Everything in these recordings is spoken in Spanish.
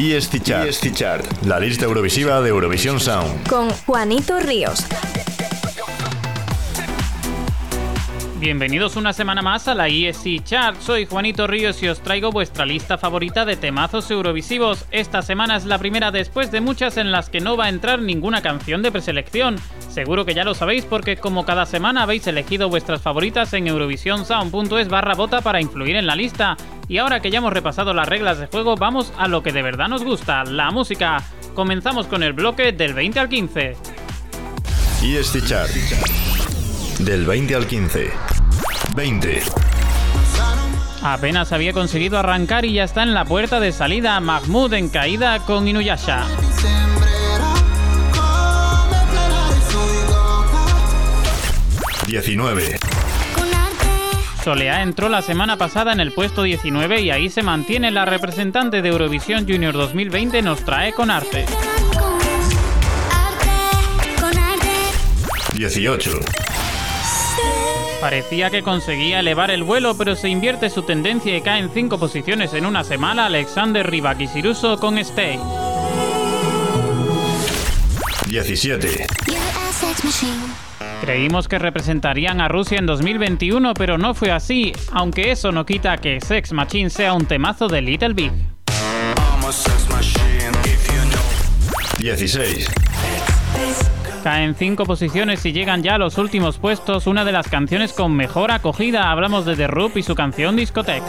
Y Chart, la lista eurovisiva de Eurovisión Sound. Con Juanito Ríos. Bienvenidos una semana más a la ESC Chart. Soy Juanito Ríos y os traigo vuestra lista favorita de temazos eurovisivos. Esta semana es la primera después de muchas en las que no va a entrar ninguna canción de preselección. Seguro que ya lo sabéis porque como cada semana habéis elegido vuestras favoritas en eurovisionsound.es barra bota para influir en la lista. Y ahora que ya hemos repasado las reglas de juego, vamos a lo que de verdad nos gusta, la música. Comenzamos con el bloque del 20 al 15. ESC Chart. Del 20 al 15. 20. Apenas había conseguido arrancar y ya está en la puerta de salida Mahmoud en caída con Inuyasha. 19. Solea entró la semana pasada en el puesto 19 y ahí se mantiene la representante de Eurovisión Junior 2020 nos trae con arte. 18. Parecía que conseguía elevar el vuelo, pero se invierte su tendencia y cae en 5 posiciones en una semana Alexander Rybak con Stay. 17. Creímos que representarían a Rusia en 2021, pero no fue así, aunque eso no quita que Sex Machine sea un temazo de Little Big. 16. Caen cinco posiciones y llegan ya a los últimos puestos una de las canciones con mejor acogida. Hablamos de The Roop y su canción Discotheque.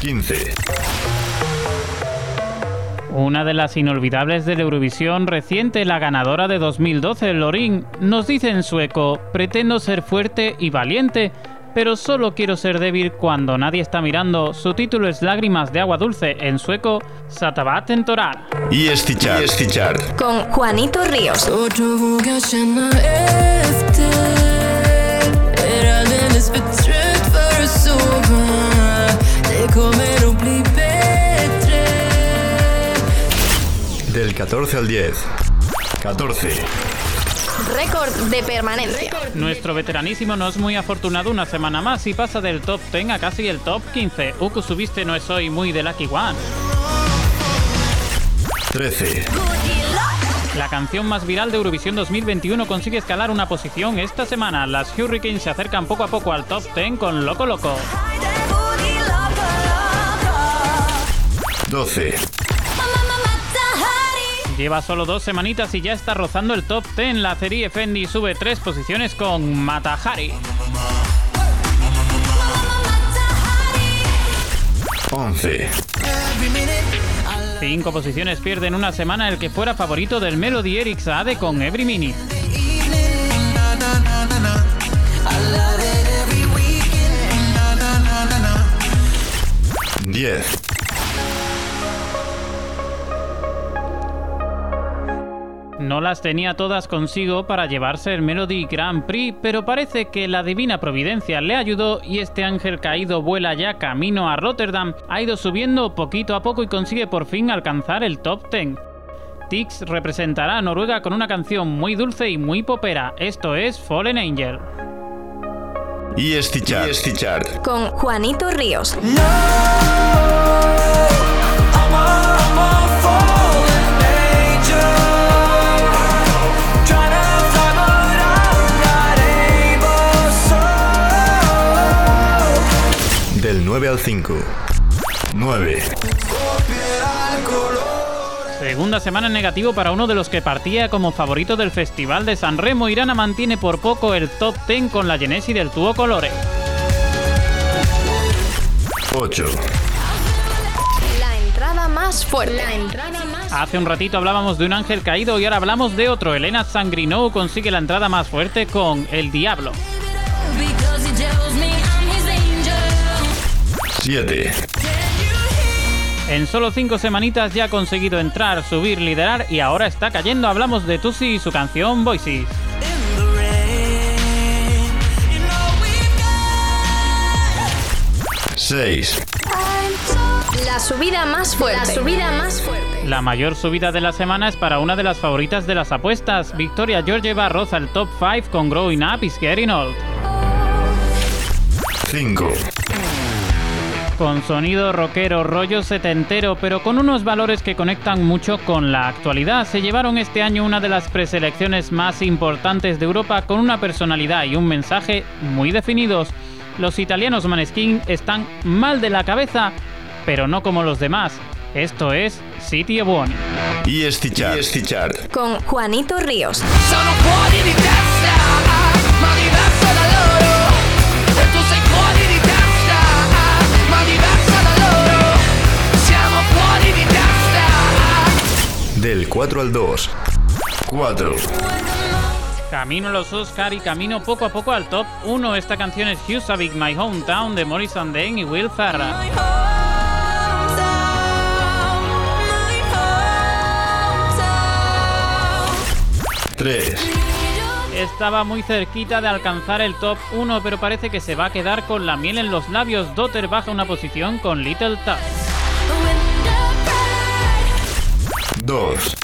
15. Una de las inolvidables de la Eurovisión reciente, la ganadora de 2012, Lorin, nos dice en sueco, pretendo ser fuerte y valiente, pero solo quiero ser débil cuando nadie está mirando. Su título es Lágrimas de agua dulce, en sueco, Satabat en Torar. Y Estichar. Con Juanito Ríos. Del 14 al 10. 14. Récord de permanencia. Nuestro veteranísimo no es muy afortunado una semana más y pasa del top 10 a casi el top 15. Uku subiste no es hoy muy de Lucky One. 13. La canción más viral de Eurovisión 2021 consigue escalar una posición esta semana. Las Hurricanes se acercan poco a poco al top 10 con Loco Loco. 12. Lleva solo dos semanitas y ya está rozando el top 10. La serie Fendi sube tres posiciones con Matahari. 11. Cinco posiciones pierden una semana el que fuera favorito del Melody Eric Saade con Every Minute. 10. No las tenía todas consigo para llevarse el Melody Grand Prix, pero parece que la divina providencia le ayudó y este ángel caído vuela ya camino a Rotterdam, ha ido subiendo poquito a poco y consigue por fin alcanzar el top 10. Tix representará a Noruega con una canción muy dulce y muy popera, esto es Fallen Angel. Y Estichar. Con Juanito Ríos. Del 9 al 5. 9. Segunda semana en negativo para uno de los que partía como favorito del Festival de San Remo. Irana mantiene por poco el top 10 con la Genesi del Tuo Colore. 8. La entrada más fuerte. Hace un ratito hablábamos de un ángel caído y ahora hablamos de otro. Elena Sangrinou consigue la entrada más fuerte con El Diablo. 7. En solo cinco semanitas ya ha conseguido entrar, subir, liderar y ahora está cayendo. Hablamos de Tusi y su canción Voices. 6. La subida más fuerte. La subida más fuerte. La mayor subida de la semana es para una de las favoritas de las apuestas. Victoria Georgieva roza el top 5 con Growing Up is Getting Old. 5. Con sonido rockero, rollo setentero, pero con unos valores que conectan mucho con la actualidad. Se llevaron este año una de las preselecciones más importantes de Europa con una personalidad y un mensaje muy definidos. Los italianos Maneskin están mal de la cabeza, pero no como los demás. Esto es City of One. Y. Chart. Con Juanito Ríos. Sono Del 4 al 2. 4. Camino a los Oscar y camino poco a poco al top 1. Esta canción es Husavik, My Hometown de Morrison Dane y Will Ferrell. 3. Estaba muy cerquita de alcanzar el top 1, pero parece que se va a quedar con la miel en los labios. Dotter baja una posición con Little Touch. 2.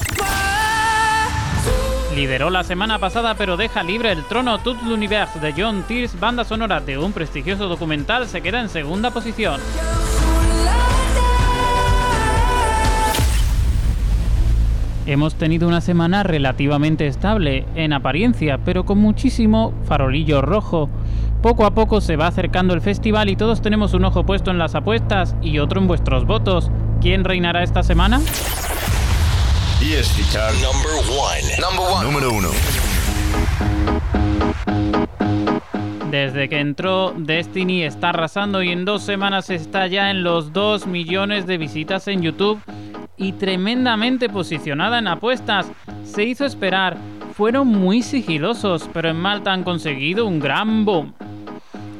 Lideró la semana pasada, pero deja libre el trono. Tout l'univers de John Tears, banda sonora de un prestigioso documental, se queda en segunda posición. Hemos tenido una semana relativamente estable en apariencia, pero con muchísimo farolillo rojo. Poco a poco se va acercando el festival y todos tenemos un ojo puesto en las apuestas y otro en vuestros votos. ¿Quién reinará esta semana? Y es fichar Número uno. Desde que entró, Destiny está arrasando y en dos semanas está ya en los 2 millones de visitas en YouTube y tremendamente posicionada en apuestas. Se hizo esperar, fueron muy sigilosos, pero en Malta han conseguido un gran boom.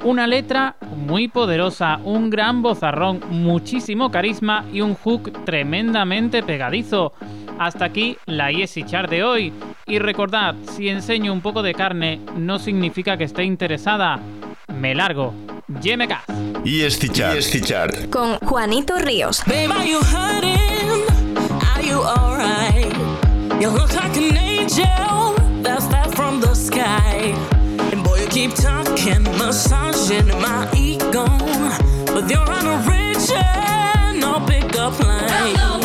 Una letra muy poderosa, un gran bozarrón, muchísimo carisma y un hook tremendamente pegadizo. Hasta aquí la Easy Chart de hoy. Y recordad, si enseño un poco de carne, no significa que esté interesada. Me largo. YMK. Easy Chart. Con Juanito Ríos. you alright? You look like an angel that's fell from the sky. And boy, you keep talking, massaging my ego. But you're on a rich no pickup line.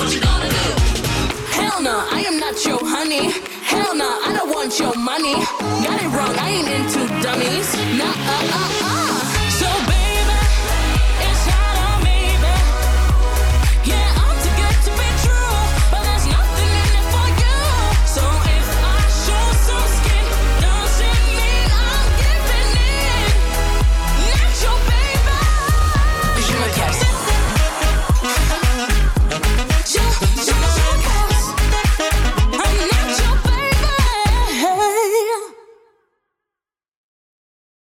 No, I am not your honey. Hell no, I don't want your money. Got it wrong, I ain't into dummies. Nah, uh, uh, uh.